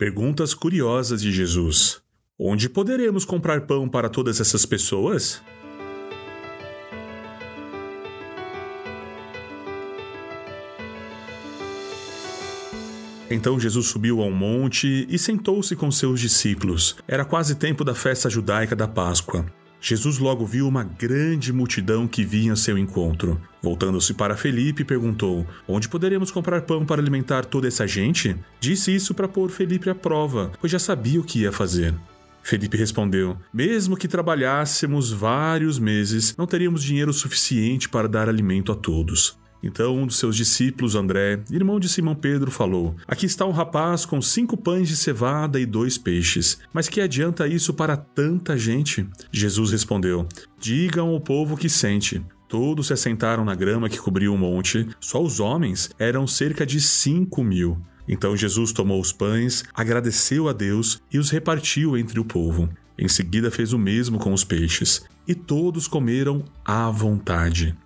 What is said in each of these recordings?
Perguntas curiosas de Jesus. Onde poderemos comprar pão para todas essas pessoas? Então Jesus subiu a um monte e sentou-se com seus discípulos. Era quase tempo da festa judaica da Páscoa. Jesus logo viu uma grande multidão que vinha ao seu encontro. Voltando-se para Felipe, perguntou: Onde poderemos comprar pão para alimentar toda essa gente? Disse isso para pôr Felipe à prova, pois já sabia o que ia fazer. Felipe respondeu: Mesmo que trabalhássemos vários meses, não teríamos dinheiro suficiente para dar alimento a todos. Então um dos seus discípulos, André, irmão de Simão Pedro, falou: Aqui está um rapaz com cinco pães de cevada e dois peixes. Mas que adianta isso para tanta gente? Jesus respondeu: Digam ao povo que sente. Todos se assentaram na grama que cobriu o monte, só os homens eram cerca de cinco mil. Então Jesus tomou os pães, agradeceu a Deus e os repartiu entre o povo. Em seguida fez o mesmo com os peixes, e todos comeram à vontade.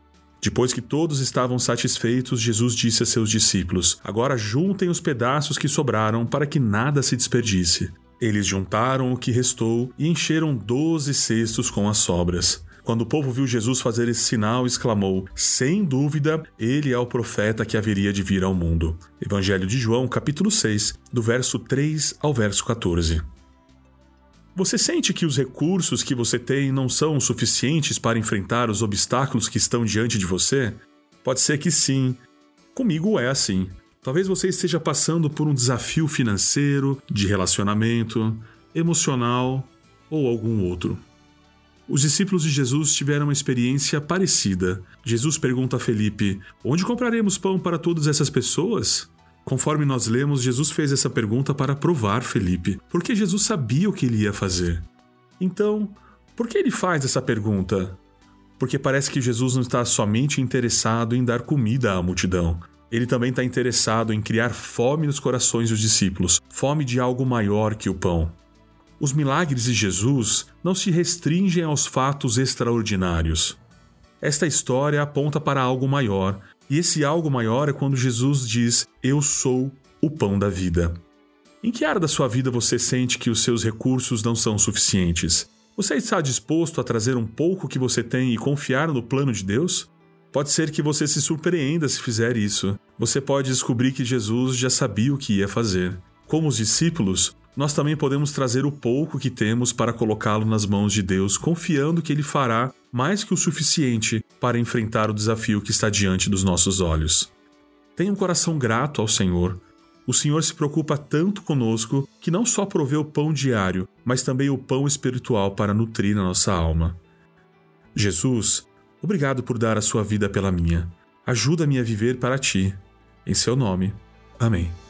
Depois que todos estavam satisfeitos, Jesus disse a seus discípulos: Agora juntem os pedaços que sobraram para que nada se desperdice. Eles juntaram o que restou e encheram doze cestos com as sobras. Quando o povo viu Jesus fazer esse sinal, exclamou: Sem dúvida, ele é o profeta que haveria de vir ao mundo. Evangelho de João, capítulo 6, do verso 3 ao verso 14. Você sente que os recursos que você tem não são suficientes para enfrentar os obstáculos que estão diante de você? Pode ser que sim. Comigo é assim. Talvez você esteja passando por um desafio financeiro, de relacionamento, emocional ou algum outro. Os discípulos de Jesus tiveram uma experiência parecida. Jesus pergunta a Felipe: Onde compraremos pão para todas essas pessoas? Conforme nós lemos, Jesus fez essa pergunta para provar Felipe, porque Jesus sabia o que ele ia fazer. Então, por que ele faz essa pergunta? Porque parece que Jesus não está somente interessado em dar comida à multidão. Ele também está interessado em criar fome nos corações dos discípulos, fome de algo maior que o pão. Os milagres de Jesus não se restringem aos fatos extraordinários. Esta história aponta para algo maior, e esse algo maior é quando Jesus diz: Eu sou o pão da vida. Em que área da sua vida você sente que os seus recursos não são suficientes? Você está disposto a trazer um pouco que você tem e confiar no plano de Deus? Pode ser que você se surpreenda se fizer isso. Você pode descobrir que Jesus já sabia o que ia fazer. Como os discípulos, nós também podemos trazer o pouco que temos para colocá-lo nas mãos de Deus, confiando que Ele fará mais que o suficiente para enfrentar o desafio que está diante dos nossos olhos. Tenha um coração grato ao Senhor. O Senhor se preocupa tanto conosco que não só provê o pão diário, mas também o pão espiritual para nutrir a nossa alma. Jesus, obrigado por dar a sua vida pela minha. Ajuda-me a viver para ti. Em seu nome. Amém.